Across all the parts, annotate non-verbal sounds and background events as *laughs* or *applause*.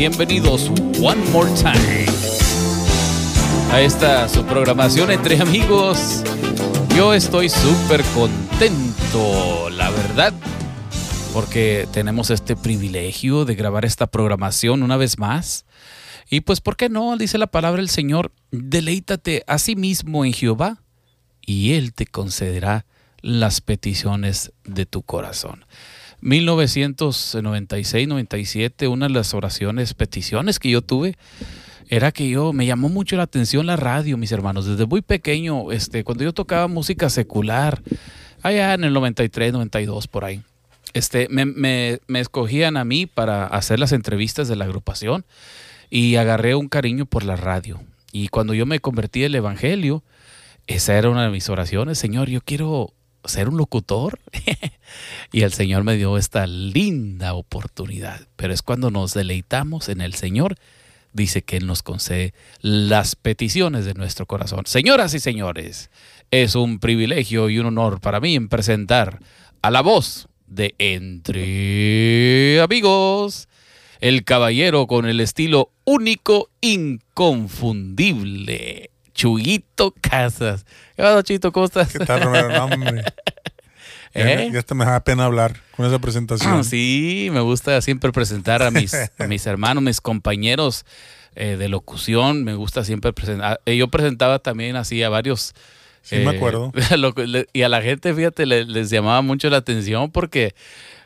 bienvenidos one more time a esta su programación entre amigos. Yo estoy súper contento, la verdad, porque tenemos este privilegio de grabar esta programación una vez más. Y pues, ¿por qué no? Dice la palabra del Señor, deleítate a sí mismo en Jehová y Él te concederá las peticiones de tu corazón. 1996-97, una de las oraciones, peticiones que yo tuve, era que yo me llamó mucho la atención la radio, mis hermanos, desde muy pequeño, este, cuando yo tocaba música secular, allá en el 93, 92 por ahí. Este, me, escogían a mí para hacer las entrevistas de la agrupación y agarré un cariño por la radio. Y cuando yo me convertí en el Evangelio, esa era una de mis oraciones, Señor, yo quiero ser un locutor. *laughs* y el Señor me dio esta linda oportunidad. Pero es cuando nos deleitamos en el Señor, dice que Él nos concede las peticiones de nuestro corazón. Señoras y señores, es un privilegio y un honor para mí en presentar a la voz de Entre Amigos, el caballero con el estilo único, inconfundible. Chuyito Casas. ¿Qué pasa, Chito? ¿Cómo estás? ¿Qué tal, Romero? No, hombre. *laughs* ¿Eh? Ya, ya hasta me da pena hablar con esa presentación. Ah, sí, me gusta siempre presentar a mis, a mis *laughs* hermanos, mis compañeros eh, de locución. Me gusta siempre presentar. eh, Yo presentaba también así a varios. Sí, me acuerdo. *laughs* lo que le- y a la gente, fíjate, le- les llamaba mucho la atención porque,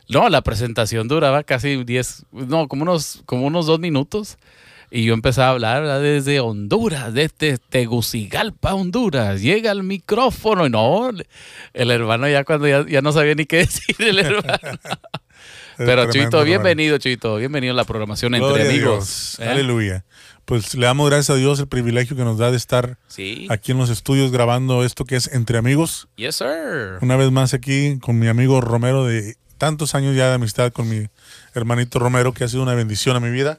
no, la presentación duraba casi 10, no, como unos, como unos dos minutos. Y yo empezaba a hablar ¿verdad? desde Honduras, desde Tegucigalpa, Honduras. Llega el micrófono y no, el hermano ya cuando ya, ya no sabía ni qué *laughs* decir el hermano. *laughs* Pero Chuito, bienvenido, Chuito. Bienvenido a la programación entre Gloria amigos. ¿eh? Aleluya. Pues le damos gracias a Dios el privilegio que nos da de estar Sí. aquí en los estudios grabando esto que es Entre Amigos. Yes, sir. Una vez más aquí con mi amigo Romero de tantos años ya de amistad con mi hermanito Romero, que ha sido una bendición a mi vida.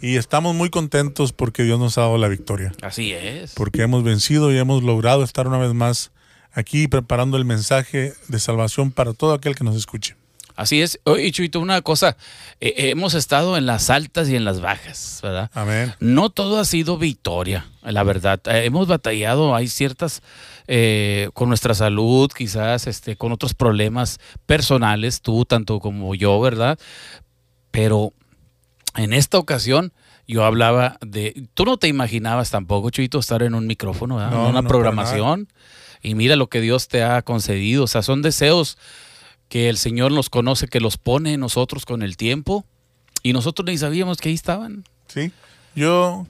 Y estamos muy contentos porque Dios nos ha dado la victoria. Así es. Porque hemos vencido y hemos logrado estar una vez más aquí preparando el mensaje de salvación para todo aquel que nos escuche. Así es. Oye, Chuito, una cosa. Eh, eh, hemos estado en las altas y en las bajas, ¿verdad? Amén. No todo ha sido victoria, la verdad. Eh, hemos batallado, hay ciertas, eh, con nuestra salud, quizás, este, con otros problemas personales, tú tanto como yo, ¿verdad? Pero en esta ocasión yo hablaba de, tú no te imaginabas tampoco, Chuito, estar en un micrófono, en una no, programación. Y mira lo que Dios te ha concedido. O sea, son deseos que el Señor nos conoce, que los pone en nosotros con el tiempo. Y nosotros ni sabíamos que ahí estaban. Sí. Yo,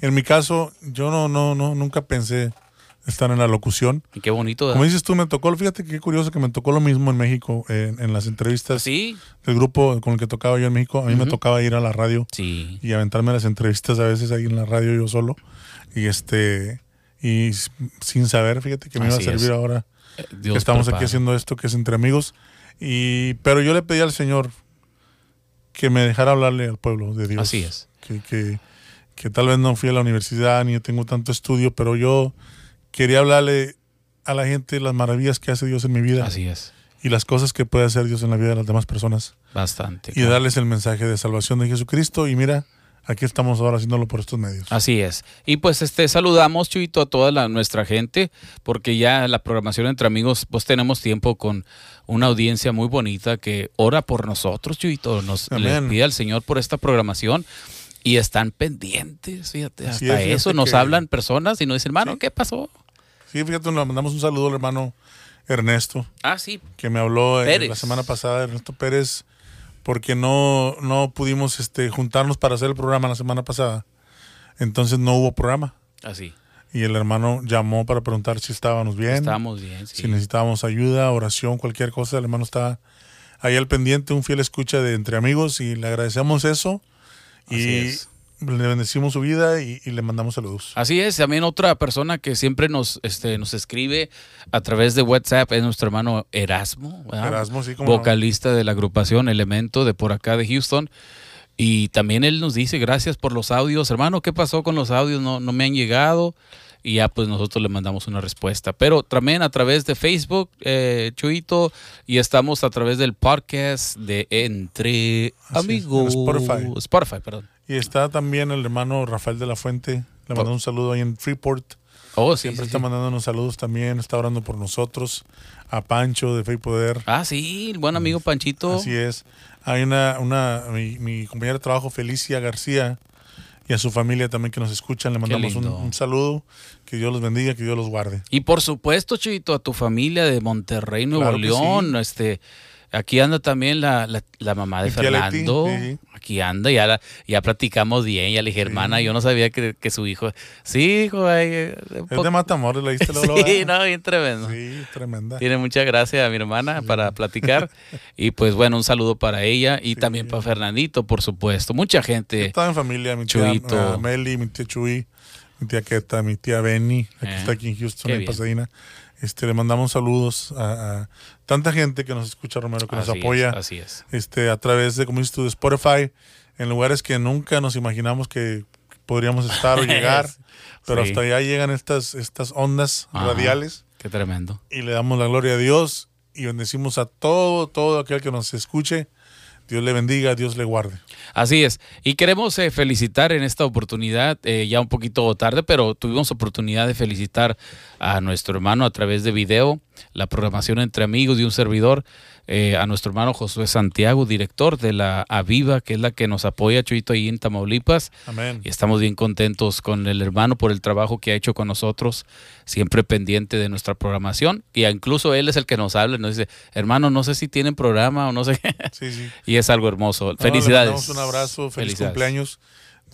en mi caso, yo no, no, no, nunca pensé estar en la locución. Y qué bonito. ¿verdad? Como dices tú, me tocó, fíjate qué curioso que me tocó lo mismo en México, en, en las entrevistas Sí, del grupo con el que tocaba yo en México. A mí me tocaba ir a la radio sí. y aventarme las entrevistas a veces ahí en la radio yo solo. Y este, y sin saber, fíjate que me iba a Así servir es. ahora Eh, que estamos aquí haciendo esto que es entre amigos. Y, pero yo le pedí al Señor que me dejara hablarle al pueblo de Dios. Así es. Que, que, que tal vez no fui a la universidad ni tengo tanto estudio, pero yo quería hablarle a la gente las maravillas que hace Dios en mi vida Así es. y las cosas que puede hacer Dios en la vida de las demás personas Bastante. y claro. darles el mensaje de salvación de Jesucristo. Y mira, aquí estamos ahora haciéndolo por estos medios. Así es. Y pues este saludamos, Chuito, a toda la, nuestra gente, porque ya la programación entre amigos, pues tenemos tiempo con una audiencia muy bonita que ora por nosotros, Chuito. Nos le pide al Señor por esta programación. Y están pendientes, fíjate, Así hasta es, eso nos que- hablan personas y nos dicen, hermano, Sí. ¿qué pasó? Sí, fíjate, le mandamos un saludo al hermano Ernesto. Ah, sí. que me habló eh, la semana pasada, Ernesto Pérez, porque no, no pudimos este, juntarnos para hacer el programa la semana pasada. Entonces no hubo programa. Así. Y el hermano llamó para preguntar si estábamos bien, Estamos bien, sí. si necesitábamos ayuda, oración, cualquier cosa. El hermano está ahí al pendiente, un fiel escucha de entre amigos y le agradecemos eso. Así y es. Le bendecimos su vida y, y le mandamos saludos. Así es, también otra persona que siempre nos, este, nos escribe a través de WhatsApp es nuestro hermano Erasmo, ¿verdad? Erasmo, sí, como vocalista de la agrupación Elemento de por acá de Houston. Y también él nos dice, gracias por los audios. Hermano, ¿qué pasó con los audios? No, no me han llegado. y ya pues nosotros le mandamos una respuesta. Pero también a través de Facebook, eh, Chuito, y estamos a través del podcast de Entre Amigos. Spotify. Spotify, perdón. Y está también el hermano Rafael de la Fuente. Le mando un saludo ahí en Freeport. Oh, sí, Siempre sí, está sí. mandándonos saludos también, está orando por nosotros. A Pancho de Fe y Poder. Ah, sí, el buen amigo Panchito. Así es. Hay una, una mi, mi compañera de trabajo, Felicia García, y a su familia también que nos escuchan. Le mandamos un, saludo. Que Dios los bendiga, que Dios los guarde. Y por supuesto, Chuito, a tu familia de Monterrey, Nuevo Claro León. Este, aquí anda también la, la, la mamá de Fernando. sí. Aquí anda, ya, la- ya platicamos bien. Ya le dije, hermana, yo no sabía que, que su hijo. Sí, hijo, ay, eh, Es de Matamoros, ¿le diste *laughs* luego, Sí, no, bien tremendo. Sí, tremenda. Tiene mucha gracia a mi hermana para platicar. *laughs* Y pues bueno, un saludo para ella y también para Fernandito, por supuesto. Mucha gente. Estaba en familia, mi tía ah, Meli, mi tía Chuy, mi tía Keta, mi tía Benny, la que Eh, está aquí en Houston, en bien. Este, le mandamos saludos a, a tanta gente que nos escucha, Romero, que nos es, apoya así es. este, a través de, como dices tú, de Spotify, en lugares que nunca nos imaginamos que podríamos estar o *laughs* llegar, pero Sí. hasta allá llegan estas, estas ondas Ajá. radiales Qué tremendo. y le damos la gloria a Dios y bendecimos a todo, todo aquel que nos escuche. Dios le bendiga, Dios le guarde. Así es. Y queremos eh, felicitar en esta oportunidad, eh, ya un poquito tarde, pero tuvimos oportunidad de felicitar a nuestro hermano a través de video, la programación entre amigos y un servidor, eh, a nuestro hermano Josué Santiago, director de la Aviva, que es la que nos apoya, Chuito, ahí en Tamaulipas. Amén. Y estamos bien contentos con el hermano por el trabajo que ha hecho con nosotros, siempre pendiente de nuestra programación. Y incluso él es el que nos habla, nos dice, hermano, no sé si tienen programa o no sé qué. Sí, sí. *laughs* y es algo hermoso. No, Felicidades. un abrazo, feliz cumpleaños.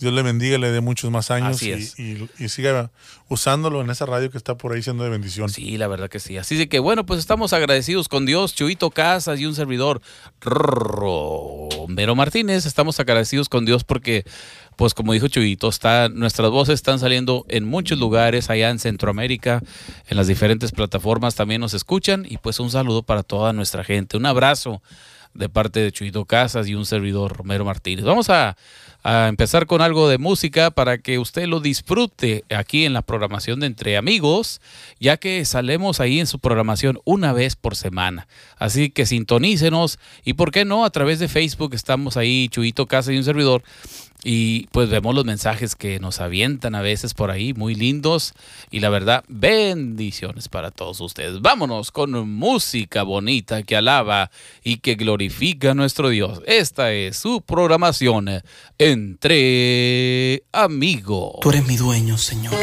Dios le bendiga, le dé muchos más años Así y, es. y- y siga usándolo en esa radio que está por ahí siendo de bendición. Sí, la verdad que sí. Así de que bueno, pues estamos agradecidos con Dios, Chuito Casas y un servidor Romero Martínez. Estamos agradecidos con Dios porque, pues como dijo Chuito, está, nuestras voces están saliendo en muchos lugares allá en Centroamérica, en las diferentes plataformas también nos escuchan y pues un saludo para toda nuestra gente. Un abrazo de parte de Chuito Casas y un servidor Romero Martínez. Vamos a, a empezar con algo de música para que usted lo disfrute aquí en la programación de Entre Amigos, ya que salemos ahí en su programación una vez por semana. Así que sintonícenos y por qué no, a través de Facebook estamos ahí, Chuito Casas y un servidor. Y pues vemos los mensajes que nos avientan a veces por ahí, muy lindos. Y la verdad, bendiciones para todos ustedes. Vámonos con música bonita que alaba y que glorifica a nuestro Dios. Esta es su programación entre amigos. Tú eres mi dueño, Señor.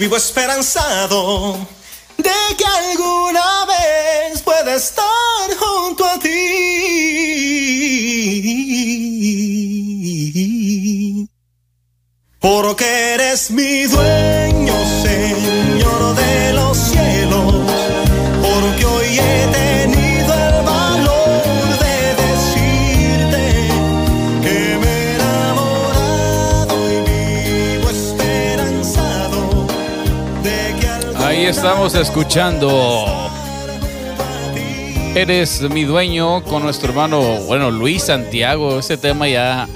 Vivo esperanzado estamos escuchando Eres mi dueño con nuestro hermano, bueno, Luis Santiago. Ese tema ya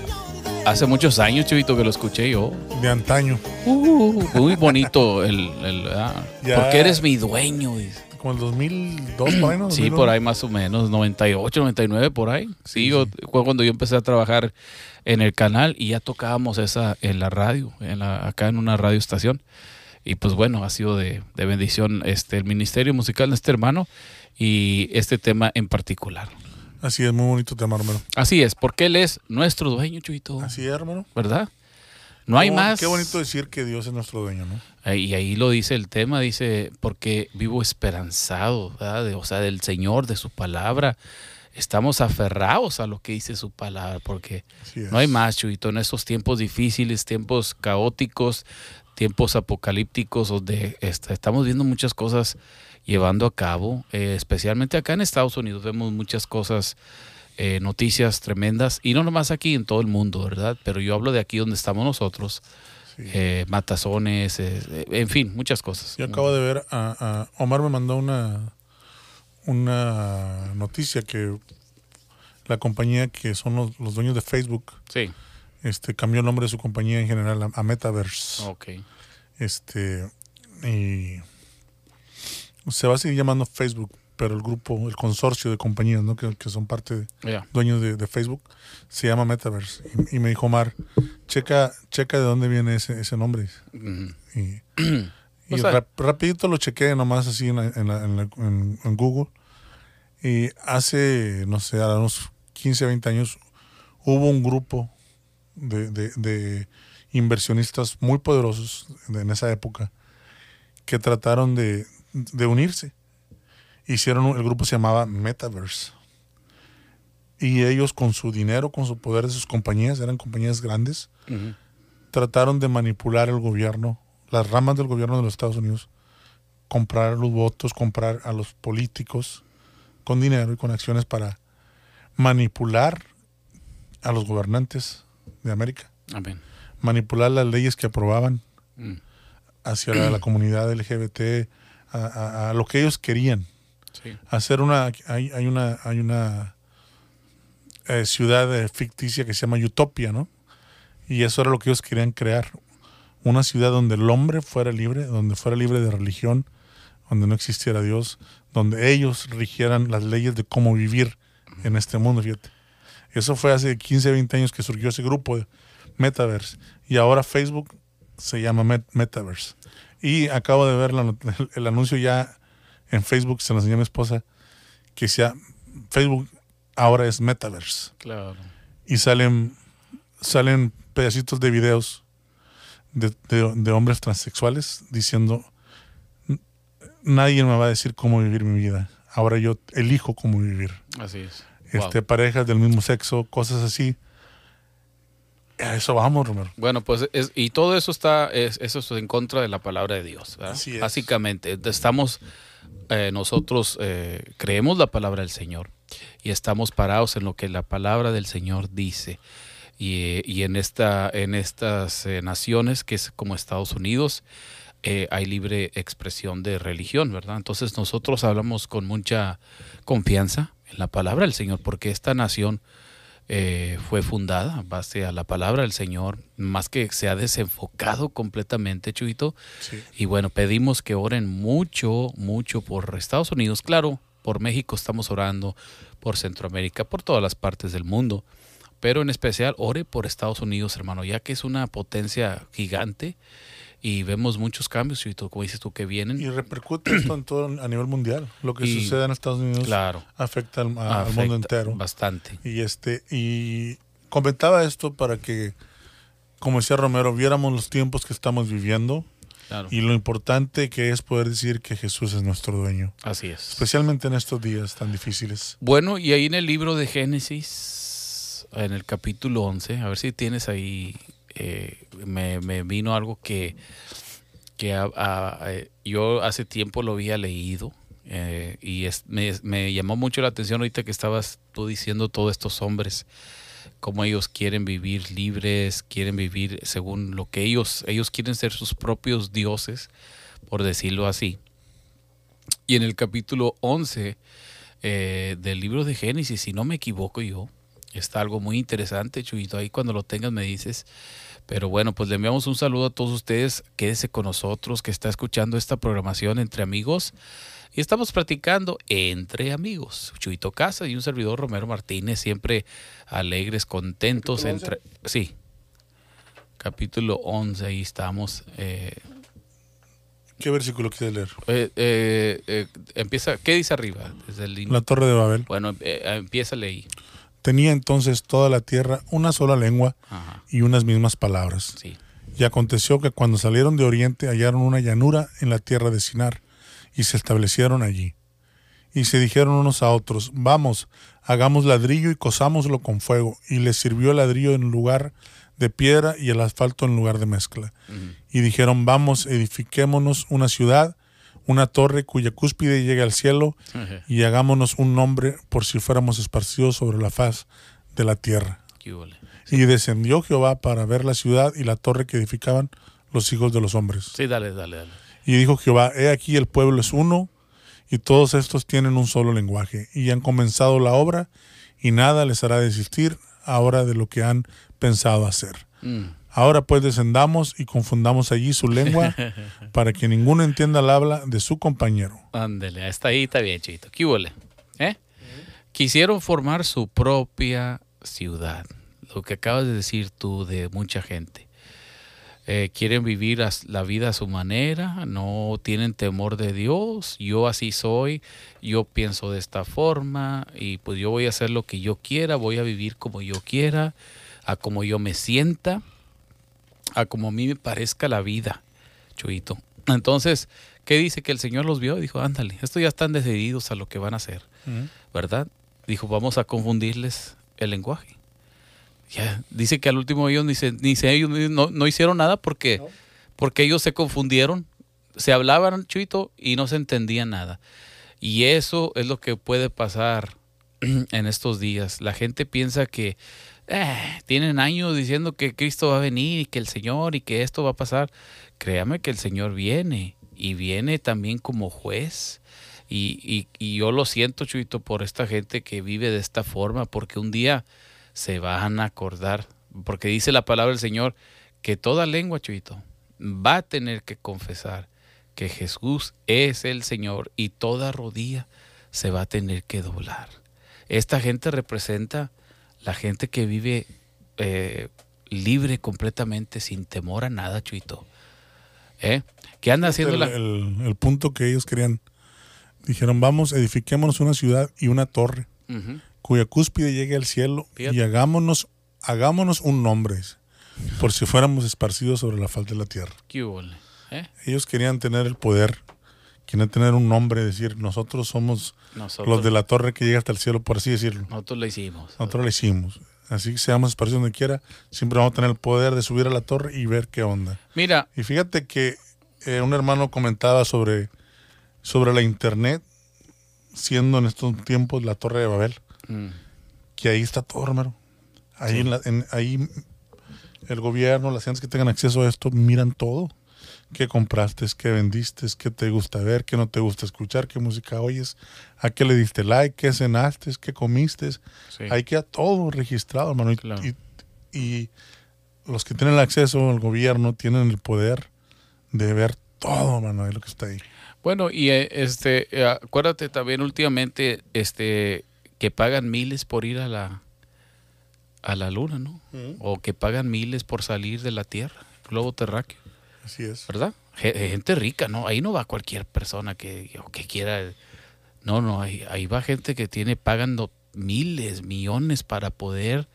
hace muchos años, Chivito, que lo escuché yo. De antaño. Uh, muy bonito el, el- ah, Ya. porque eres mi dueño. dice. Como el 2002, por ahí, ¿no? Sí, 2001. por ahí más o menos, 98, 99, por ahí. Sí, yo- fue cuando yo empecé a trabajar en el canal y ya tocábamos esa en la radio, en la- acá en una radio estación. Y pues bueno, ha sido de, de bendición este el ministerio musical de este hermano y este tema en particular. Así es, muy bonito tema, hermano. Así es, porque él es nuestro dueño, Chuito, Así es, hermano. ¿verdad? No hay Qué bo- más. Qué bonito decir que Dios es nuestro dueño, ¿no? Y ahí lo dice el tema, dice, porque vivo esperanzado, ¿verdad? De- o sea, del Señor, de su palabra. Estamos aferrados a lo que dice su palabra, porque no hay más, Chuito, en estos tiempos difíciles, tiempos caóticos, tiempos apocalípticos, donde est- estamos viendo muchas cosas llevando a cabo, eh, especialmente acá en Estados Unidos vemos muchas cosas, eh, noticias tremendas, y no nomás aquí, en todo el mundo, ¿verdad? Pero yo hablo de aquí donde estamos nosotros, Sí. eh, matazones, en fin, muchas cosas. Yo acabo de ver, a, a- Omar me mandó una, una noticia que la compañía que son los, los dueños de Facebook Sí, este, cambió el nombre de su compañía en general a, a Metaverse. ok. Este, y se va a seguir llamando Facebook, pero el grupo, el consorcio de compañías ¿no? que, que son parte de, dueños de, de Facebook se llama Metaverse. Y, y me dijo Omar, checa, checa de dónde viene ese, ese nombre. Y, *clears throat* y rap- rapidito lo chequé nomás así en, la- en, la- en la- en Google. Y hace, no sé, a unos 15, 20 años hubo un grupo de, de- de inversionistas muy poderosos de- en esa época que trataron de, de unirse. Hicieron, un- el grupo se llamaba Metaverse. Y ellos con su dinero, con su poder de sus compañías, eran compañías grandes, trataron de manipular el gobierno, las ramas del gobierno de los Estados Unidos, comprar los votos, comprar a los políticos con dinero y con acciones para manipular a los gobernantes de América, Amén. manipular las leyes que aprobaban Mm. hacia la, la comunidad LGBT, a, a- a lo que ellos querían. Sí. Hacer una, hay, hay una, hay una eh, ciudad eh, ficticia que se llama Utopia, ¿no? Y eso era lo que ellos querían crear. Una ciudad donde el hombre fuera libre, donde fuera libre de religión, donde no existiera Dios, donde ellos rigieran las leyes de cómo vivir en este mundo, fíjate. Eso fue hace 15, 20 años que surgió ese grupo de Metaverse. Y ahora Facebook se llama Met- Metaverse. Y acabo de ver la el, *laughs* el anuncio ya en Facebook, se lo enseñó a mi esposa, que sea Facebook ahora es Metaverse. Claro. Y salen, salen pedacitos de videos de, de- de hombres transexuales diciendo, "N- nadie me va a decir cómo vivir mi vida. Ahora yo elijo cómo vivir. Así es. Este, Wow. parejas del mismo sexo, cosas así. A eso vamos, Romero. Bueno, pues es- y todo eso está, es, eso es en contra de la palabra de Dios, ¿verdad? Así es. Básicamente, estamos, eh, nosotros eh, creemos la palabra del Señor y estamos parados en lo que la palabra del Señor dice. Y, y en, esta, en estas eh, naciones, que es como Estados Unidos, eh, hay libre expresión de religión, ¿verdad? Entonces nosotros hablamos con mucha confianza la palabra del Señor, porque esta nación eh, fue fundada en base a la palabra del Señor, más que se ha desenfocado completamente, Chuito. Sí. Y bueno, pedimos que oren mucho, mucho por Estados Unidos, claro, por México estamos orando, por Centroamérica, por todas las partes del mundo, pero en especial ore por Estados Unidos, hermano, ya que es una potencia gigante y vemos muchos cambios, Chuito, como dices tú, que vienen. Y repercute esto en todo a nivel mundial. Lo que Y- sucede en Estados Unidos Claro, afecta al, a- al afecta mundo entero. Bastante. Y este y comentaba esto para que, como decía Romero, viéramos los tiempos que estamos viviendo Claro. y lo importante que es poder decir que Jesús es nuestro dueño, Así es. especialmente en estos días tan difíciles. Bueno, y ahí en el libro de Génesis, en el capítulo 11, a ver si tienes ahí, eh, me, vino algo que, que yo hace tiempo lo había leído eh, y me llamó mucho la atención ahorita que estabas tú diciendo todos estos hombres, cómo ellos quieren vivir libres, quieren vivir según lo que ellos, ellos quieren ser sus propios dioses, por decirlo así. Y en el capítulo 11 eh, del libro de Génesis, si no me equivoco yo, está algo muy interesante, Chuyito. Ahí cuando lo tengas me dices. Pero bueno, pues le enviamos un saludo a todos ustedes. Quédese con nosotros, que está escuchando esta programación entre amigos. Y estamos platicando entre amigos. Chuito Casa y un servidor Romero Martínez, siempre alegres, contentos. ¿Capítulo Entre, sí, capítulo 11, ahí estamos. eh, ¿Qué versículo quieres leer? eh, eh, eh, empieza, ¿qué dice arriba? Desde el La torre de Babel. bueno, eh, empieza ahí. Tenía entonces toda la tierra una sola lengua Ajá, y unas mismas palabras. sí. Y aconteció que cuando salieron de oriente hallaron una llanura en la tierra de Sinar y se establecieron allí. Y se dijeron unos a otros, vamos, hagamos ladrillo y cosámoslo con fuego. Y les sirvió el ladrillo en lugar de piedra y el asfalto en lugar de mezcla. Y dijeron, vamos, edifiquémonos una ciudad, una torre cuya cúspide llegue al cielo, y hagámonos un nombre por si fuéramos esparcidos sobre la faz de la tierra. Y descendió Jehová para ver la ciudad y la torre que edificaban los hijos de los hombres. Sí, dale, dale, dale. Y dijo Jehová, he aquí el pueblo es uno, y todos estos tienen un solo lenguaje, y han comenzado la obra, y nada les hará desistir ahora de lo que han pensado hacer. Mm. Ahora pues descendamos y confundamos allí su lengua, *laughs* para que ninguno entienda el habla de su compañero. Ándele, hasta ahí está bien, chito. ¿Qué huele? ¿Eh? Quisieron formar su propia ciudad. Lo que acabas de decir tú de mucha gente. Eh, quieren vivir la vida a su manera, no tienen temor de Dios, yo así soy, yo pienso de esta forma y pues yo voy a hacer lo que yo quiera, voy a vivir como yo quiera, a como yo me sienta, a como a mí me parezca la vida, Chuito. Entonces, ¿qué dice? Que el Señor los vio y dijo, ándale, estos ya están decididos a lo que van a hacer, ¿verdad? Dijo, vamos a confundirles el lenguaje. Ya, dice que al último ellos ni se, ni se- ellos no, no hicieron nada porque, porque ellos se confundieron, se hablaban chuito y no se entendía nada. Y eso es lo que puede pasar en estos días. La gente piensa que eh, tienen años diciendo que Cristo va a venir y que el Señor y que esto va a pasar. Créame que el Señor viene y viene también como juez. Y, y- y yo lo siento, Chuito, por esta gente que vive de esta forma, porque un día se van a acordar, porque dice la palabra del Señor que toda lengua, Chuito, va a tener que confesar que Jesús es el Señor y toda rodilla se va a tener que doblar. Esta gente representa la gente que vive eh, libre completamente, sin temor a nada, Chuito. ¿Eh? ¿Qué anda haciendo el, la... el- el punto que ellos querían. Dijeron, vamos, edifiquémonos una ciudad y una torre cuya cúspide llegue al cielo Fíjate. y hagámonos, hagámonos un nombre, por si fuéramos esparcidos sobre la faz de la tierra. ¿Qué hubo, ¿Eh? Ellos querían tener el poder, querían tener un nombre, decir, nosotros somos Nosotros, los de la torre que llega hasta el cielo, por así decirlo. nosotros lo hicimos. Nosotros lo hicimos. Así que seamos esparcidos donde quiera, siempre vamos a tener el poder de subir a la torre y ver qué onda. Mira, Y fíjate que eh, un hermano comentaba sobre, sobre la internet, siendo en estos tiempos la torre de Babel, mm, que ahí está todo, hermano. Ahí, en la- en- ahí el gobierno, las gentes que tengan acceso a esto, miran todo. ¿Qué compraste? ¿Qué vendiste? ¿Qué te gusta ver? ¿Qué no te gusta escuchar? ¿Qué música oyes? ¿A qué le diste like? ¿Qué cenaste? ¿Qué comiste? sí. Ahí queda todo registrado, hermano. Y, Claro. y- y los que tienen el acceso al gobierno tienen el poder de ver todo, hermano, de lo que está ahí. Bueno, y eh, este, eh, acuérdate también últimamente, este, que pagan miles por ir a la, a la luna, ¿no? O que pagan miles por salir de la Tierra, globo terráqueo, Así es. ¿verdad? Ge- Gente rica, ¿no? Ahí no va cualquier persona que, que quiera. No, no, ahí, ahí va gente que tiene pagando miles, millones para poder,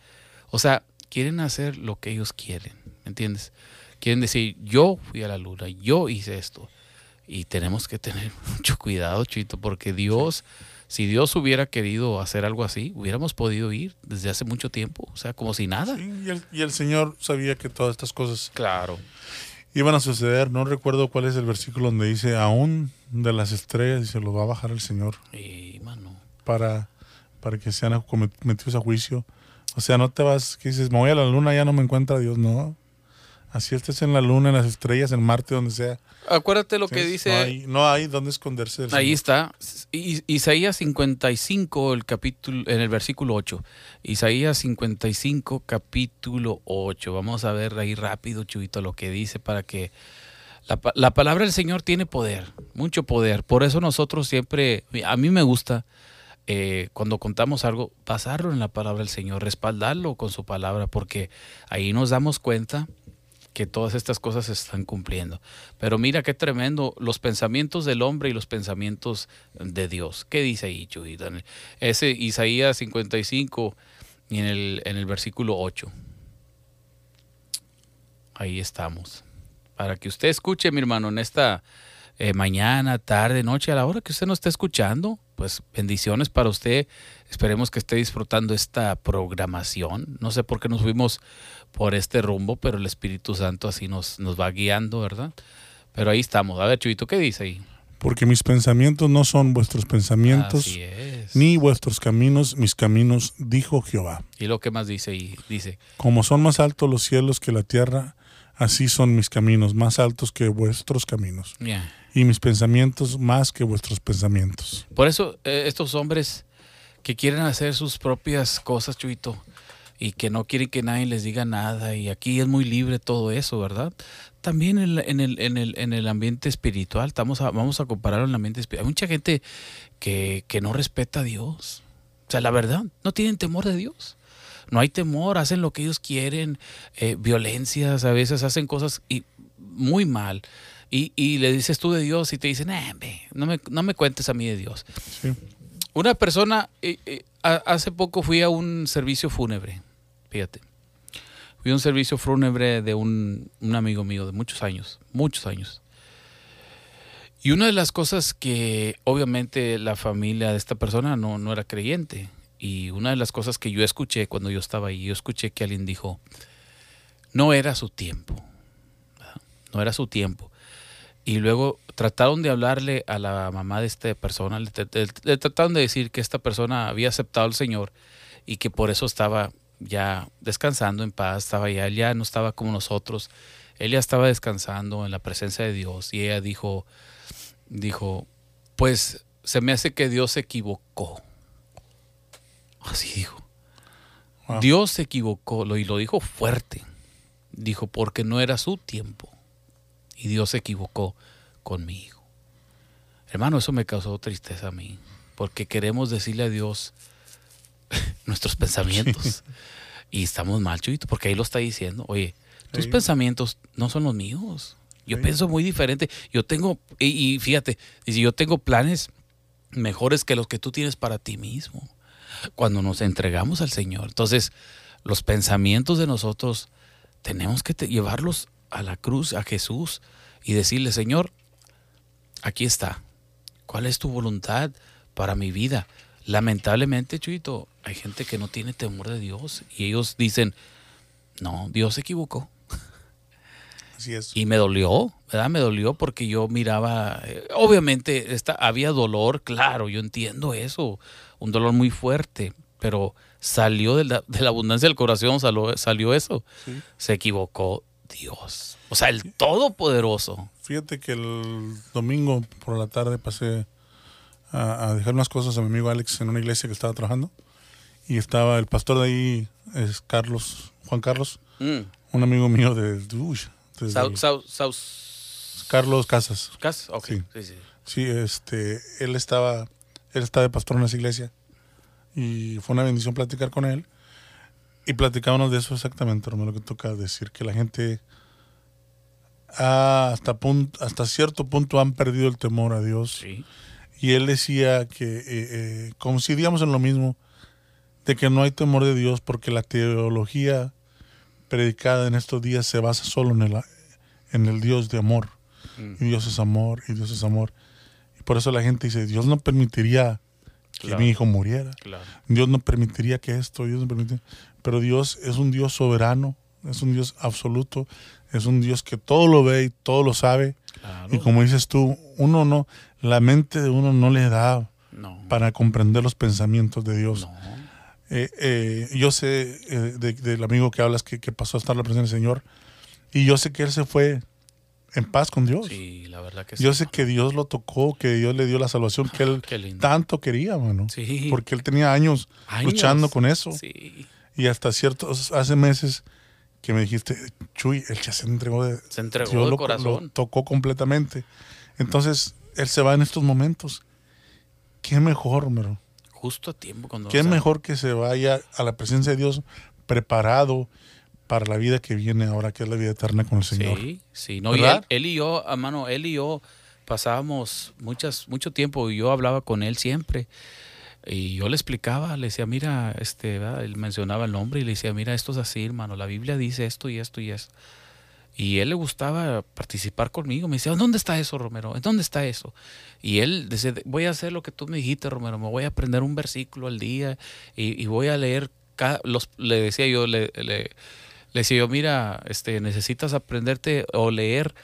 o sea, quieren hacer lo que ellos quieren, ¿me entiendes? Quieren decir, yo fui a la luna, yo hice esto. Y tenemos que tener *laughs* mucho cuidado, Chito, porque Dios, si Dios hubiera querido hacer algo así, hubiéramos podido ir desde hace mucho tiempo, o sea, como si nada. Sí, y, el, y el Señor sabía que todas estas cosas Claro. Iban a suceder. No recuerdo cuál es el versículo donde dice, aún de las estrellas, y se los va a bajar el Señor Y, mano, para, para que sean metidos a juicio. O sea, no te vas, que dices, me voy a la luna, ya no me encuentra Dios. No. Así estés en la luna, en las estrellas, en Marte, donde sea. acuérdate lo que dice... No hay, no hay dónde esconderse. del Ahí Señor. está. Is- Isaías 55, el capítulo, en el versículo 8. Isaías 55, capítulo 8. Vamos a ver ahí rápido, Chuito, lo que dice para que... La, pa- la palabra del Señor tiene poder, mucho poder. Por eso nosotros siempre, a mí me gusta, eh, cuando contamos algo, pasarlo en la palabra del Señor, respaldarlo con su palabra, porque ahí nos damos cuenta que todas estas cosas se están cumpliendo. Pero mira qué tremendo los pensamientos del hombre y los pensamientos de Dios. ¿Qué dice ahí, Chuy? Ese Isaías 55 y en el, en el versículo 8. Ahí estamos. Para que usted escuche, mi hermano, en esta eh, mañana, tarde, noche, a la hora que usted nos esté escuchando, pues bendiciones para usted. Esperemos que esté disfrutando esta programación. No sé por qué nos fuimos por este rumbo, pero el Espíritu Santo así nos, nos va guiando, ¿verdad? Pero ahí estamos. A ver, Chuito, ¿qué dice ahí? Porque mis pensamientos no son vuestros pensamientos, ni vuestros caminos, mis caminos, dijo Jehová. Y lo que más dice ahí, dice, Como son más altos los cielos que la tierra, así son mis caminos, más altos que vuestros caminos, ya. Y mis pensamientos más que vuestros pensamientos. Por eso eh, estos hombres que quieren hacer sus propias cosas, Chuito, y que no quieren que nadie les diga nada, y aquí es muy libre todo eso, ¿verdad? También en, en el, en, el, en el ambiente espiritual, estamos vamos a compararlo en el ambiente espiritual. Hay mucha gente que, que no respeta a Dios. O sea, la verdad, no tienen temor de Dios. No hay temor, hacen lo que ellos quieren, eh, violencias, a veces hacen cosas y, muy mal. Y, y le dices tú de Dios y te dicen, "Eh, ve, no, me, no me cuentes a mí de Dios. Sí. Una persona, eh, eh, hace poco fui a un servicio fúnebre, fíjate. Fui a un servicio fúnebre de un, un amigo mío de muchos años, muchos años. Y una de las cosas que obviamente la familia de esta persona no, no era creyente. Y una de las cosas que yo escuché cuando yo estaba ahí, yo escuché que alguien dijo, no era su tiempo. No era su tiempo. Y luego trataron de hablarle a la mamá de esta persona, le, tr- le- le trataron de decir que esta persona había aceptado al Señor y que por eso estaba ya descansando en paz, estaba ya, él ya no estaba como nosotros, él ya estaba descansando en la presencia de Dios y ella dijo, dijo, pues se me hace que Dios se equivocó. Así dijo. Wow. Dios se equivocó, lo, y lo dijo fuerte. Dijo, porque no era su tiempo. Y Dios se equivocó conmigo. Hermano, eso me causó tristeza a mí. Porque queremos decirle a Dios *laughs* nuestros pensamientos. Y estamos mal, Chuyito, porque ahí lo está diciendo. Oye, tus Sí. pensamientos no son los míos. Yo Sí. pienso muy diferente. Yo tengo, y, y fíjate, yo tengo planes mejores que los que tú tienes para ti mismo. Cuando nos entregamos al Señor. Entonces, los pensamientos de nosotros tenemos que te- llevarlos a la cruz, a Jesús, y decirle, Señor, aquí está. ¿Cuál es tu voluntad para mi vida? Lamentablemente, Chuito, hay gente que no tiene temor de Dios y ellos dicen, no, Dios se equivocó. *laughs* Así es. Y me dolió, ¿verdad? Me dolió porque yo miraba, eh, obviamente esta, había dolor, claro, yo entiendo eso, un dolor muy fuerte, pero salió de la, de la abundancia del corazón, salió, salió eso. Sí. Se equivocó Dios. O sea, el Todopoderoso. Fíjate que el domingo por la tarde pasé a, a dejar unas cosas a mi amigo Alex en una iglesia que estaba trabajando. Y estaba el pastor de ahí, es Carlos, Juan Carlos, Mm. un amigo mío de, sau- sau- Carlos Casas. Cas- ok, Sí. sí, sí. Sí, este, él estaba, él estaba de pastor en esa iglesia y fue una bendición platicar con él y platicábamos de eso exactamente, lo que toca decir, que la gente ha- hasta, pun- hasta cierto punto han perdido el temor a Dios Sí. y él decía que eh, eh, coincidíamos en lo mismo, de que no hay temor de Dios porque la teología predicada en estos días se basa solo en el, en el Dios de amor. Mm. Y Dios es amor, y Dios es amor. Y por eso la gente dice, Dios no permitiría que Claro. mi hijo muriera. Claro. Dios no permitiría que esto, Dios no permitiría. Pero Dios es un Dios soberano, es un Dios absoluto, es un Dios que todo lo ve y todo lo sabe. Claro. Y como dices tú, uno no, la mente de uno no le da no. para comprender los pensamientos de Dios. no. Eh, eh, yo sé eh, de- del amigo que hablas que, que pasó a estar en la presencia del Señor y yo sé que él se fue en paz con Dios. Sí, la verdad que sí. Yo sé que Dios lo tocó, que Dios le dio la salvación que él *laughs* tanto quería, mano. Sí. Porque él tenía años, Años. luchando con eso. Sí. Y hasta ciertos, hace meses que me dijiste, Chuy, él ya se entregó de, Se entregó Dios de lo, corazón. lo tocó completamente. Entonces, él se va en estos momentos. Qué mejor, mero. Justo a tiempo cuando Qué mejor que se vaya a la presencia de Dios preparado para la vida que viene ahora, que es la vida eterna con el Señor. Sí, sí. No, y él, él y yo, hermano, él y yo pasábamos muchas, mucho tiempo y yo hablaba con él siempre. Y yo le explicaba, le decía, mira, este, él mencionaba el nombre y le decía, mira, esto es así, hermano, la Biblia dice esto y esto y esto. Y él le gustaba participar conmigo. Me decía, ¿dónde está eso, Romero? ¿En dónde está eso? Y él decía, voy a hacer lo que tú me dijiste, Romero. Me voy a aprender un versículo al día y, voy a leer. Los, le decía yo, le, le, le decía yo, mira, este, necesitas aprenderte o leer.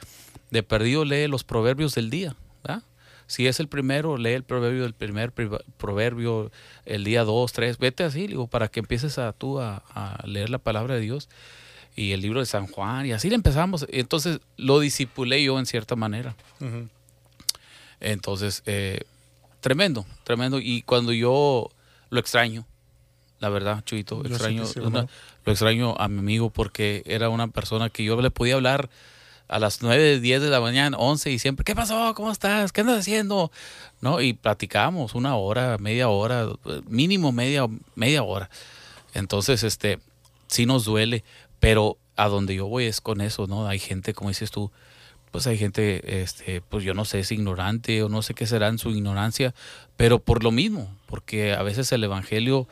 De perdido, lee los proverbios del día. ¿verdad? Si es el primero, lee el proverbio del primer proverbio, el día dos, tres. Vete así, digo, para que empieces a tú a, a leer la palabra de Dios y el libro de San Juan, y así le empezamos. Entonces lo disipulé yo en cierta manera. Entonces, eh, tremendo, tremendo. Y cuando yo lo extraño, la verdad, Chuito, extraño, sí, una- lo extraño a mi amigo porque era una persona que yo le podía hablar a las 9, 10 de la mañana, 11 y siempre, ¿qué pasó? ¿Cómo estás? ¿Qué andas haciendo? ¿No? Y platicamos una hora, media hora, mínimo media, media hora. Entonces, este, sí nos duele, pero a donde yo voy es con eso, ¿no? Hay gente, como dices tú, pues hay gente, este, pues yo no sé, es ignorante o no sé qué será en su ignorancia, pero por lo mismo, porque a veces el evangelio,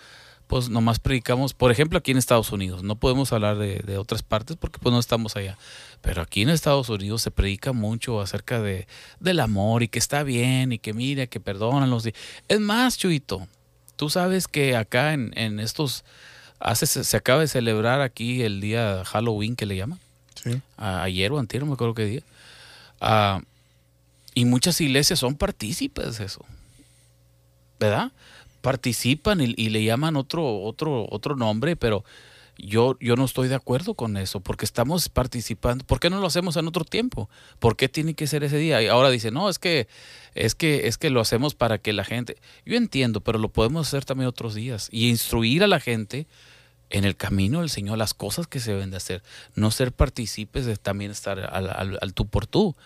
pues nomás predicamos, por ejemplo, aquí en Estados Unidos, no podemos hablar de, de otras partes porque pues no estamos allá, pero aquí en Estados Unidos se predica mucho acerca de, del amor y que está bien y que mira, que perdónalos. Es más, Chuito, tú sabes que acá en, en estos, hace, se, se acaba de celebrar aquí el día Halloween que le llaman Sí. a- ayer o antier, no me acuerdo qué día. Ah, y muchas iglesias son partícipes de eso. ¿Verdad? Participan y, y le llaman otro, otro, otro nombre, pero yo, yo no estoy de acuerdo con eso, porque estamos participando. ¿Por qué no lo hacemos en otro tiempo? ¿Por qué tiene que ser ese día? Y ahora dice, no, es que, es que, es que lo hacemos para que la gente. Yo entiendo, pero lo podemos hacer también otros días. Y instruir a la gente en el camino del Señor, las cosas que se deben de hacer, no ser partícipes de también estar al, al- al tú por tú.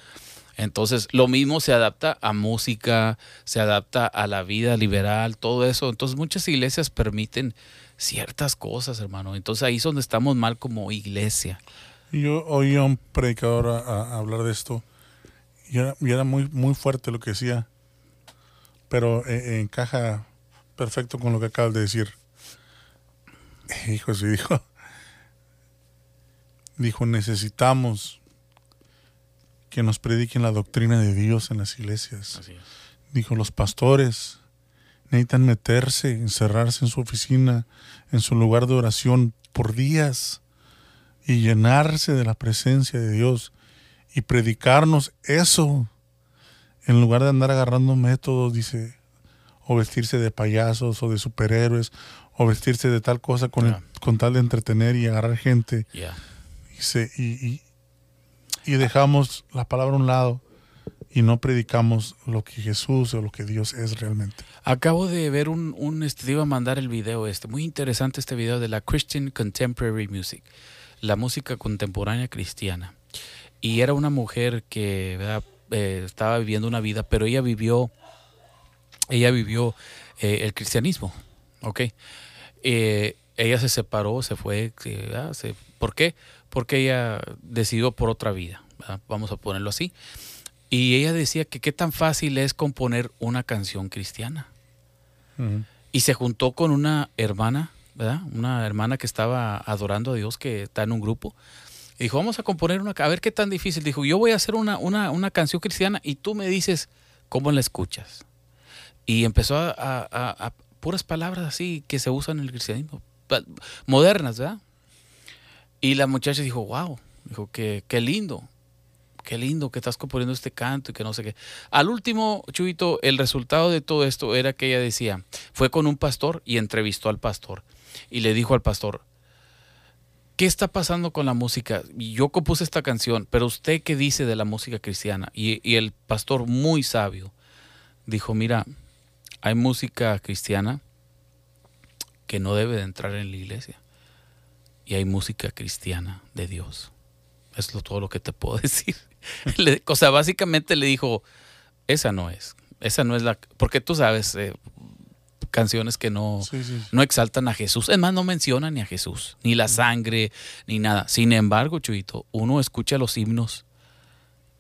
Entonces, lo mismo se adapta a música, se adapta a la vida liberal, todo eso. Entonces, muchas iglesias permiten ciertas cosas, hermano. Entonces, ahí es donde estamos mal como iglesia. Yo oí a un predicador a, a hablar de esto y era, y era muy, muy fuerte lo que decía, pero eh, encaja perfecto con lo que acabas de decir. *laughs* Hijo, sí, dijo, dijo, necesitamos que nos prediquen la doctrina de Dios en las iglesias. Así es. Dijo, los pastores necesitan meterse, encerrarse en su oficina, en su lugar de oración por días y llenarse de la presencia de Dios y predicarnos eso en lugar de andar agarrando métodos, dice, o vestirse de payasos o de superhéroes o vestirse de tal cosa con, el- con tal de entretener y agarrar gente. Ya. Dice, y, y, y dejamos la palabra a un lado y no predicamos lo que Jesús o lo que Dios es realmente. Acabo de ver un, un este, te iba a mandar el video este, muy interesante este video de la Christian Contemporary Music, la música contemporánea cristiana. Y era una mujer que. Eh, estaba viviendo una vida, pero ella vivió, ella vivió eh, el cristianismo, ¿ok? Eh, ella se separó, se fue, ¿verdad? ¿por qué? Porque ella decidió por otra vida, ¿verdad? vamos a ponerlo así. Y ella decía que qué tan fácil es componer una canción cristiana. Y se juntó con una hermana, ¿verdad? Una hermana que estaba adorando a Dios, que está en un grupo. Y dijo, vamos a componer una, a ver qué tan difícil. Dijo, yo voy a hacer una, una, una canción cristiana y tú me dices cómo la escuchas. Y empezó a, a- a- a puras palabras así que se usan en el cristianismo, modernas, ¿verdad? Y la muchacha dijo, wow, dijo, que qué lindo, qué lindo que estás componiendo este canto y que no sé qué. Al último, Chuito, el resultado de todo esto era que ella decía, fue con un pastor y entrevistó al pastor y le dijo al pastor, ¿qué está pasando con la música? Yo compuse esta canción, pero usted qué dice de la música cristiana? Y, y el pastor muy sabio dijo, mira, hay música cristiana que no debe de entrar en la iglesia y hay música cristiana de Dios. Es lo, todo lo que te puedo *laughs* decir. *laughs* Le- o sea, básicamente le dijo, esa no es, esa no es la... Porque tú sabes, eh, canciones que no, Sí, sí. no exaltan a Jesús. Es más, no mencionan ni a Jesús, ni la sangre, ni nada. Sin embargo, Chuito, uno escucha los himnos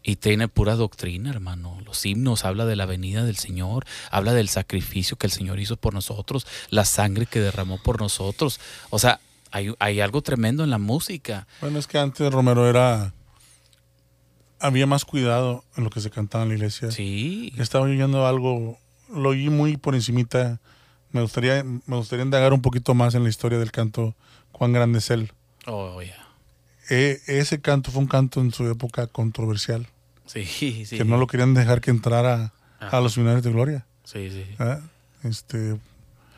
y tiene pura doctrina, hermano. Los himnos habla de la venida del Señor, habla del sacrificio que el Señor hizo por nosotros, la sangre que derramó por nosotros. O sea, hay, hay algo tremendo en la música. Bueno, es que antes Romero era... Había más cuidado en lo que se cantaba en la iglesia. Sí, Estaba oyendo algo, lo oí muy por encimita. Me gustaría, me gustaría indagar un poquito más en la historia del canto Cuán grande es él. oh, yeah. E- ese canto fue un canto en su época controversial, sí, sí. que no lo querían dejar que entrara a Ah. los finales de gloria. Sí, sí. ¿eh? Este,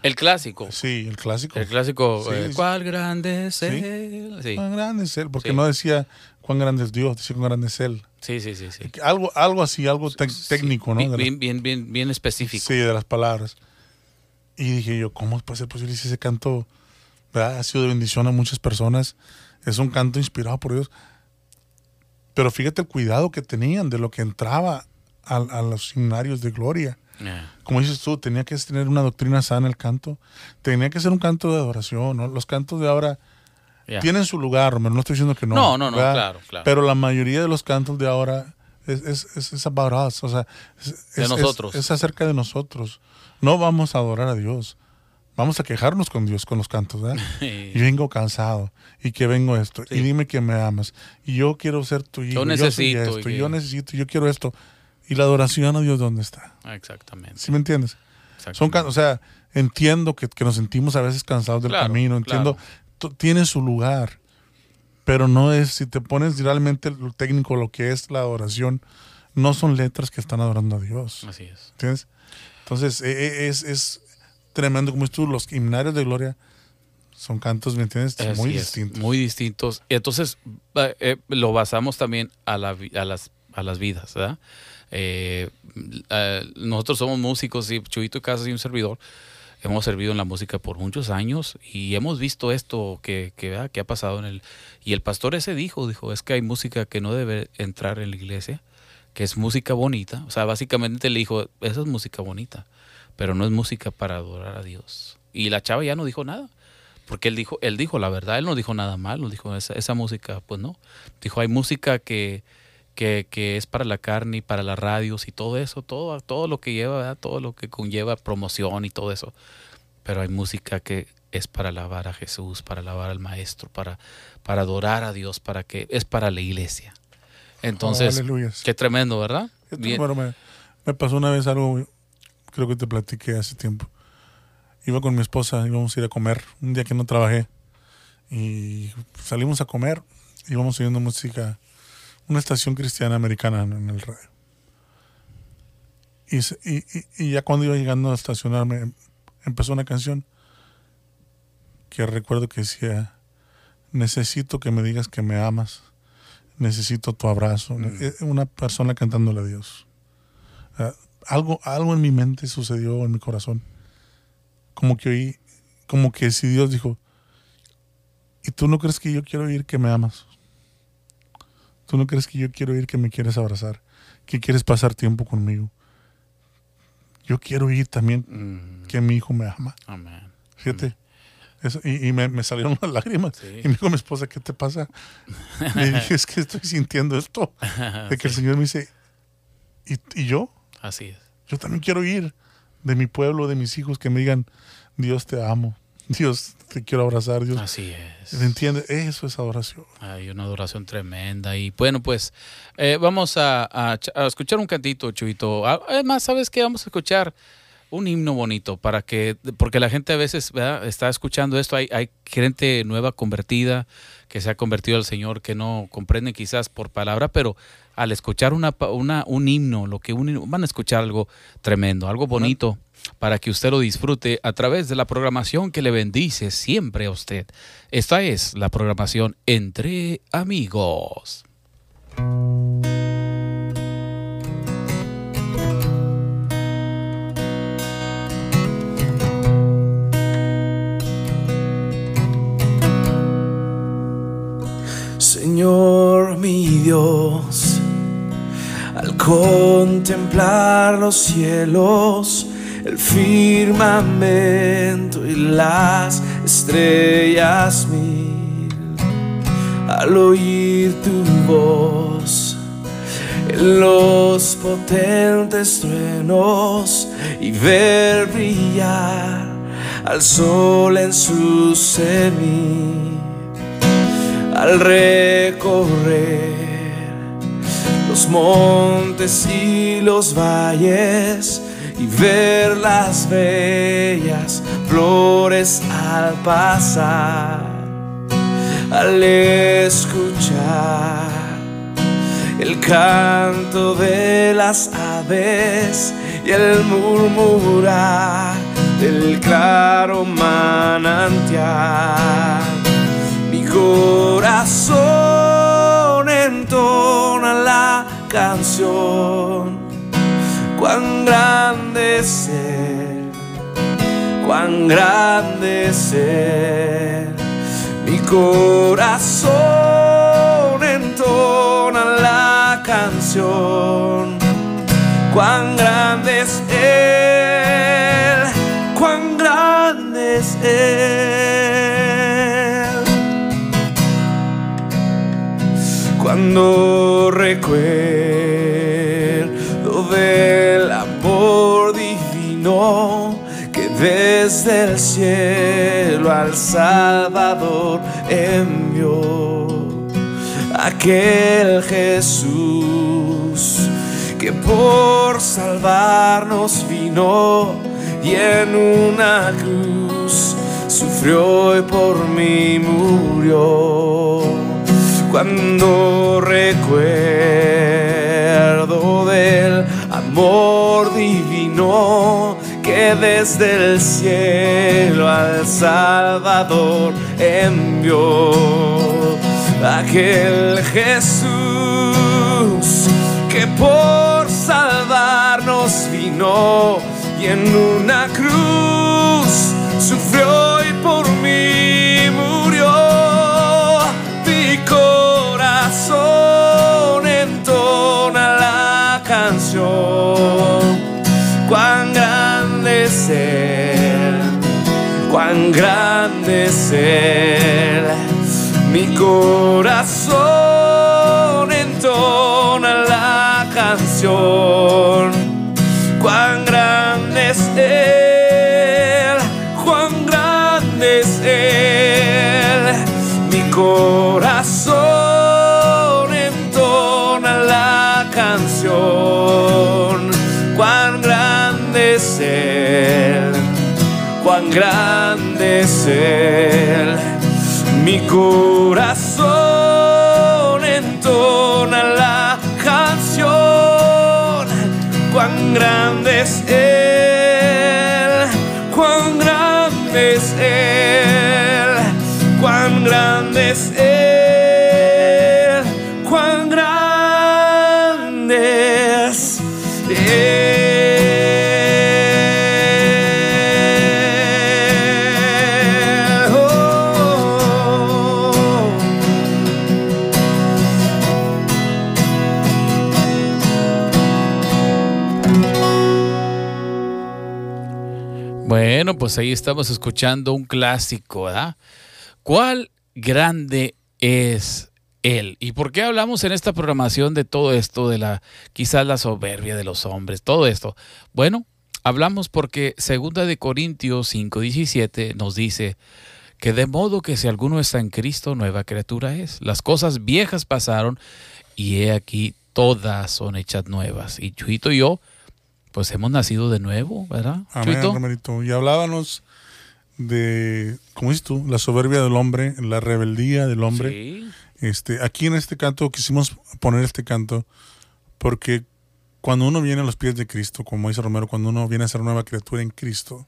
El clásico. sí, el clásico. El clásico, Sí, eh. ¿cuál grande es él? Sí, Cuán grande es él, porque Sí. no decía cuán grande es Dios, decía cuán grande es él. sí, sí, sí. sí. Algo, algo así, algo técnico, ¿no? Bien, bien, bien, bien específico. Sí, de las palabras. Y dije yo, ¿cómo puede ser posible si ese canto ¿verdad? ha sido de bendición a muchas personas? Es un canto inspirado por Dios. Pero fíjate el cuidado que tenían de lo que entraba a, a los seminarios de gloria. Yeah. Como dices tú, tenía que tener una doctrina sana el canto. Tenía que ser un canto de adoración. ¿no? Los cantos de ahora Yeah. tienen su lugar, Romero. No estoy diciendo que no. No, no, no, claro, claro. Pero la mayoría de los cantos de ahora es, es, es, es about us, O sea, es, De es- nosotros. Es, es acerca de nosotros. No vamos a adorar a Dios. Vamos a quejarnos con Dios con los cantos, ¿verdad? *laughs* Sí. Y vengo cansado. Y que vengo esto. Sí. Y dime que me amas. Y yo quiero ser tu hijo. Yo necesito, esto, y y que- yo necesito. Yo quiero esto. Y la adoración a Dios, ¿dónde está? Exactamente. ¿Sí me entiendes? Son o sea, entiendo que, que nos sentimos a veces cansados del Claro, camino, entiendo, tiene su lugar, pero no es, si te pones realmente lo técnico, lo que es la adoración, no son letras que están adorando a Dios, Así es. ¿entiendes? Entonces, e- e- es, es tremendo como es tú, los himnarios de gloria son cantos, ¿me entiendes? Así Muy es, distintos. Muy distintos. Y Entonces, eh, lo basamos también a, la a, las, a las vidas, ¿verdad? Eh, eh, nosotros somos músicos y Chuito Casas y un servidor. Hemos servido en la música por muchos años y hemos visto esto que, que, ha pasado en el... Y el pastor ese dijo, dijo, es que hay música que no debe entrar en la iglesia que es música bonita. O sea, básicamente le dijo, esa es música bonita, pero no es música para adorar a Dios. Y la chava ya no dijo nada. Porque él dijo, él dijo la verdad, él no dijo nada malo, dijo esa música, pues no. Dijo, hay música que, que, que, es para la carne y para las radios y todo eso, todo, todo lo que lleva, ¿verdad? todo lo que conlleva promoción y todo eso. Pero hay música que es para alabar a Jesús, para alabar al Maestro, para, para adorar a Dios, para que es para la iglesia. Entonces, Oh, qué tremendo, ¿verdad? Bien. Bueno, me, me pasó una vez algo, creo que te platiqué hace tiempo. Iba con mi esposa, íbamos a ir a comer, un día que no trabajé. Y salimos a comer, íbamos oyendo música, una estación cristiana americana en, el radio. Y, ya cuando iba llegando a estacionarme, empezó una canción que recuerdo que decía, necesito que me digas que me amas, necesito tu abrazo. Eh, Una persona cantándole a Dios. Ah, algo, algo en mi mente sucedió en mi corazón. Como que oí, como que si Dios dijo, ¿y tú no crees que yo quiero oír que me amas? ¿Tú no crees que yo quiero oír que me quieres abrazar? Que quieres pasar tiempo conmigo? Yo quiero oír también Mm, que mi hijo me ama. amén. Fíjate. Eso, y y me, me salieron las lágrimas. Sí. Y me dijo mi esposa, ¿qué te pasa? Le *laughs* dije, es que estoy sintiendo esto. De que el Señor me dice, ¿y, y yo? Así es. Yo también quiero oír de mi pueblo, de mis hijos, que me digan, Dios te amo, *laughs* Dios te quiero abrazar, Dios. Así es. ¿Me entiende? Eso es adoración. Hay una adoración tremenda. Y bueno, pues eh, vamos a, a ch- a escuchar un cantito, Chuito. Ah, Además, ¿sabes qué? Vamos a escuchar un himno bonito para que, porque la gente a veces ¿verdad? está escuchando esto. Hay, hay gente nueva convertida que se ha convertido al Señor que no comprenden quizás por palabra, pero al escuchar una, una, un himno, lo que un himno- van a escuchar algo tremendo, algo bonito para que usted lo disfrute a través de la programación que le bendice siempre a usted. Esta es la programación Entre Amigos. Señor mi Dios, al contemplar los cielos, el firmamento y las estrellas mil, al oír tu voz en los potentes truenos y ver brillar al sol en su cenit al recorrer los montes y los valles y ver las bellas flores al pasar, al escuchar el canto de las aves y el murmurar del claro manantial mi corazón entona la canción. Cuán grande es Él, cuán grande es Él. Mi corazón entona la canción. Cuán grande es Él, cuán grande es Él. cuando recuerdo del desde el cielo al Salvador envió aquel Jesús que por salvarnos vino y en una cruz sufrió y por mí murió. Cuando recuerdo del amor divino desde el cielo al Salvador envió. Aquel Jesús que por salvarnos vino y en una cruz sufrió Mi corazón entona la canción. Cuán grande es Él, cuán grande es Él. Mi corazón entona la canción. Cuán grande es Él cuán grande es Él. Corazón entona la canción. Cuán grande es ahí estamos escuchando un clásico, ¿verdad? ¿Cuál grande es él? ¿Y por qué hablamos en esta programación de todo esto, de la quizás la soberbia de los hombres, todo esto? Bueno, hablamos porque segunda de Corintios 5:17 nos dice que de modo que si alguno está en Cristo, nueva criatura es. Las cosas viejas pasaron y he aquí todas son hechas nuevas. Y Chuito y yo, pues hemos nacido de nuevo, ¿verdad? Amén, hermanito. Y hablábamos de, como dices tú, la soberbia del hombre, la rebeldía del hombre. Sí. Este, aquí en este canto quisimos poner este canto porque cuando uno viene a los pies de Cristo, como dice Romero, cuando uno viene a ser nueva criatura en Cristo,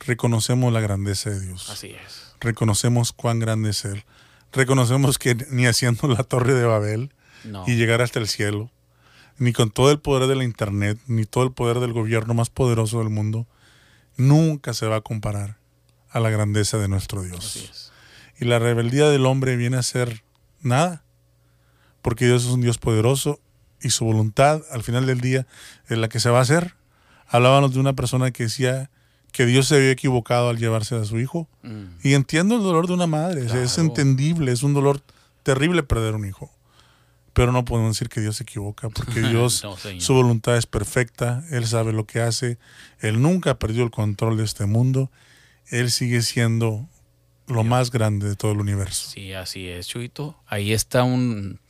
reconocemos la grandeza de Dios. Así es. Reconocemos cuán grande es Él. Reconocemos que ni haciendo la torre de Babel No. y llegar hasta el cielo, ni con todo el poder de la Internet, ni todo el poder del gobierno más poderoso del mundo, nunca se va a comparar a la grandeza de nuestro Dios. Y la rebeldía del hombre viene a ser nada, porque Dios es un Dios poderoso y su voluntad al final del día es la que se va a hacer. Hablábamos de una persona que decía que Dios se había equivocado al llevarse a su hijo. Mm. Y entiendo el dolor de una madre, es entendible, es un dolor terrible perder un hijo. Pero no podemos decir que Dios se equivoca, porque *laughs* Dios, No, su voluntad es perfecta, Él sabe lo que hace, Él nunca perdió el control de este mundo, Él sigue siendo lo más grande de todo el universo. Sí, así es, Chuito. Ahí está un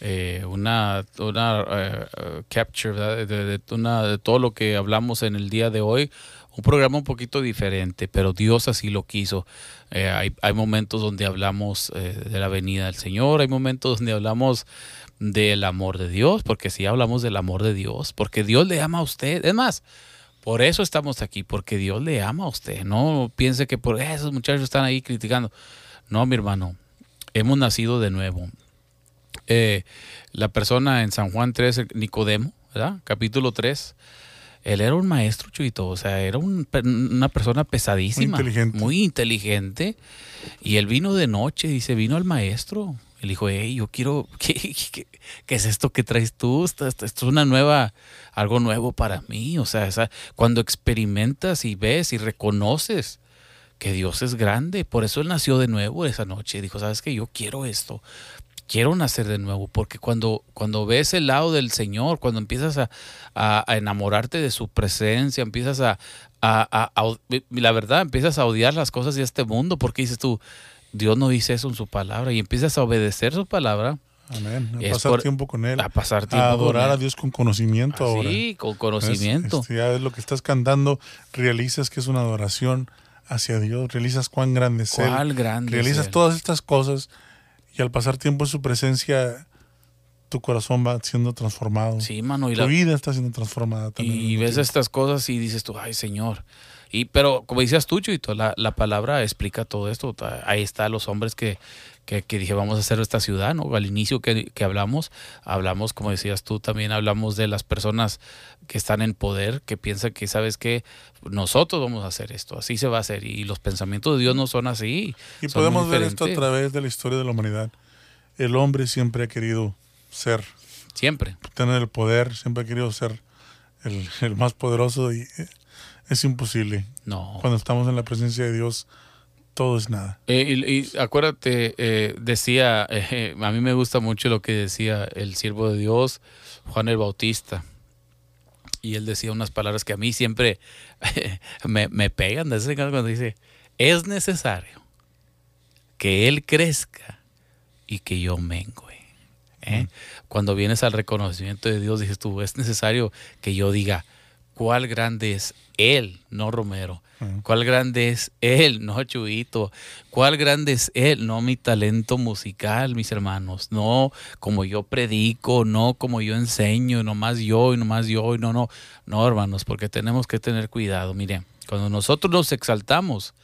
eh, una, una eh, capture de, de- una, de todo lo que hablamos en el día de hoy. Un programa un poquito diferente, pero Dios así lo quiso. Eh, hay, hay momentos donde hablamos eh, de la venida del Señor, hay momentos donde hablamos del amor de Dios, porque sí hablamos del amor de Dios, porque Dios le ama a usted. Es más, por eso estamos aquí, porque Dios le ama a usted. No piense que por esos muchachos están ahí criticando. No, mi hermano, hemos nacido de nuevo. Eh, la persona en San Juan 3, Nicodemo, ¿verdad? Capítulo 3, él era un maestro, chuito, o sea, era un una persona pesadísima. Muy inteligente. Muy inteligente. Y él vino de noche, dice, vino al maestro. Él dijo, hey, yo quiero, *laughs* ¿qué, qué, qué es esto que traes tú? Esto, es una nueva, algo nuevo para mí. O sea, esa- cuando experimentas y ves y reconoces que Dios es grande, por eso él nació de nuevo esa noche. Dijo, sabes que yo quiero esto quiero nacer de nuevo, porque cuando, cuando ves el lado del Señor, cuando empiezas a, a- a enamorarte de su presencia, empiezas a, a- la verdad, empiezas a odiar las cosas de este mundo, porque dices tú, Dios no dice eso en su palabra, y empiezas a obedecer su palabra, Amén. A Es pasar por- tiempo con Él. a pasar tiempo A adorar a Dios con conocimiento ahora. Sí, con conocimiento. Este, ya ves lo que estás cantando, realizas que es una adoración hacia Dios, realizas cuán grande es Él. ¿Cuál grande es Realizas Él? todas estas cosas y al pasar tiempo en su presencia, tu corazón va siendo transformado. Sí, mano, y tu la, vida está siendo transformada también. Y ves estas cosas y dices tú, ay Señor. Y pero como decías tú, Chuito, la, la palabra explica todo esto. Ahí está los hombres que, que, que dije, vamos a hacer esta ciudad, ¿no? Al inicio que, que hablamos, hablamos, como decías tú, también hablamos de las personas que están en poder, que piensan que, ¿sabes qué? Nosotros vamos a hacer esto, así se va a hacer. Y los pensamientos de Dios no son así. Y son podemos ver esto a través de la historia de la humanidad. El hombre siempre ha querido ser, Siempre. tener el poder, siempre ha querido ser el, el más poderoso y eh, es imposible. No. Cuando estamos en la presencia de Dios, todo es nada. Eh, y, y acuérdate, eh, decía, eh, a mí me gusta mucho lo que decía el siervo de Dios, Juan el Bautista. Y él decía unas palabras que a mí siempre *laughs* me, me pegan de ese cuando dice, es necesario que Él crezca y que yo mengue. Cuando vienes al reconocimiento de Dios, dices tú, es necesario que yo diga, cuál grande es Él, no Romero. Cuál grande es Él, no Chuito. Cuál grande es Él, no mi talento musical, mis hermanos. No como yo predico, no como yo enseño, nomás yo y nomás yo y no, no. No, hermanos, porque tenemos que tener cuidado. Miren, cuando nosotros nos exaltamos,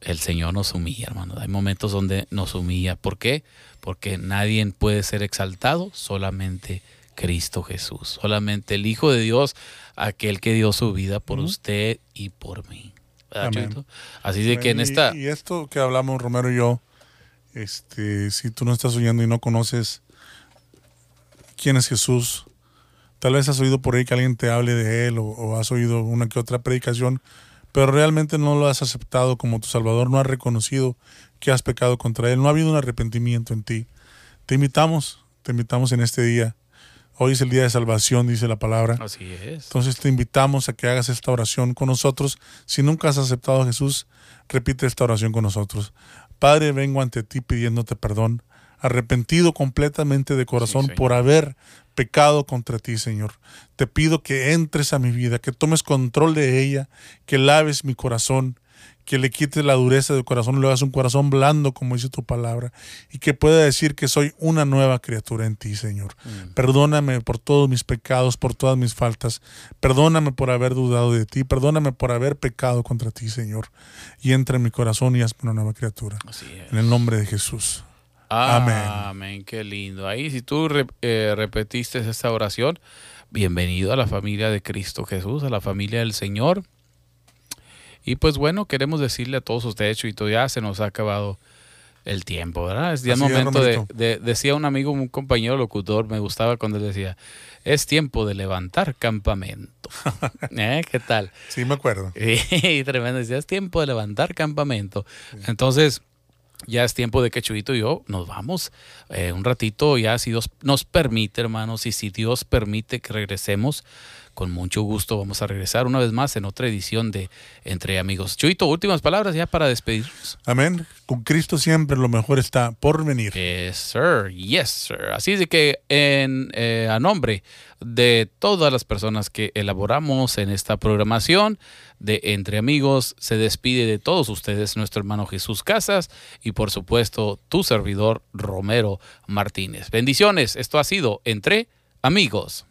el Señor nos humilla, hermanos. Hay momentos donde nos humilla. ¿Por qué? Porque nadie puede ser exaltado, solamente Cristo Jesús. Solamente el Hijo de Dios, aquel que dio su vida por usted y por mí. Así de que en Y- esta... Y, esto que hablamos Romero y yo, este, si tú no estás oyendo y no conoces quién es Jesús, tal vez has oído por ahí que alguien te hable de él o, o has oído una que otra predicación, pero realmente no lo has aceptado como tu Salvador, no has reconocido que has pecado contra él, no ha habido un arrepentimiento en ti. Te invitamos, te invitamos en este día. Hoy es el día de salvación, dice la palabra. Así es. Entonces te invitamos a que hagas esta oración con nosotros. Si nunca has aceptado a Jesús, repite esta oración con nosotros. Padre, vengo ante ti pidiéndote perdón, arrepentido completamente de corazón por haber pecado contra ti, Señor. Te pido que entres a mi vida, que tomes control de ella, que laves mi corazón, que le quites la dureza del corazón le hagas un corazón blando, como dice tu palabra, y que pueda decir que soy una nueva criatura en ti, Señor. Perdóname por todos mis pecados, por todas mis faltas. Perdóname por haber dudado de ti. Perdóname por haber pecado contra ti, Señor. Y entra en mi corazón y hazme una nueva criatura. Así es. En el nombre de Jesús. Amén. Amén, qué lindo. Ahí, si tú eh, repetiste esta oración, bienvenido a la familia de Cristo Jesús, a la familia del Señor. Y pues bueno, queremos decirle a todos ustedes, Chuito, ya se nos ha acabado el tiempo, ¿verdad? Es ya Así momento de- decía un amigo, un compañero locutor, me gustaba cuando él decía, es tiempo de levantar campamento. *laughs* ¿Eh? ¿Qué tal? Sí, me acuerdo. *laughs* Y tremendo, decía, es tiempo de levantar campamento. Entonces, ya es tiempo de que Chuito y yo nos vamos eh, un ratito, ya si Dios nos permite, hermanos, y si Dios permite que regresemos, con mucho gusto vamos a regresar una vez más en otra edición de Entre Amigos. Chuito, últimas palabras ya para despedirnos. Amén. Con Cristo siempre lo mejor está por venir. Yes, sir. Yes, sir. Así de que en, eh, a nombre de todas las personas que elaboramos en esta programación de Entre Amigos, se despide de todos ustedes nuestro hermano Jesús Casas y por supuesto tu servidor Romero Martínez. Bendiciones. Esto ha sido Entre Amigos.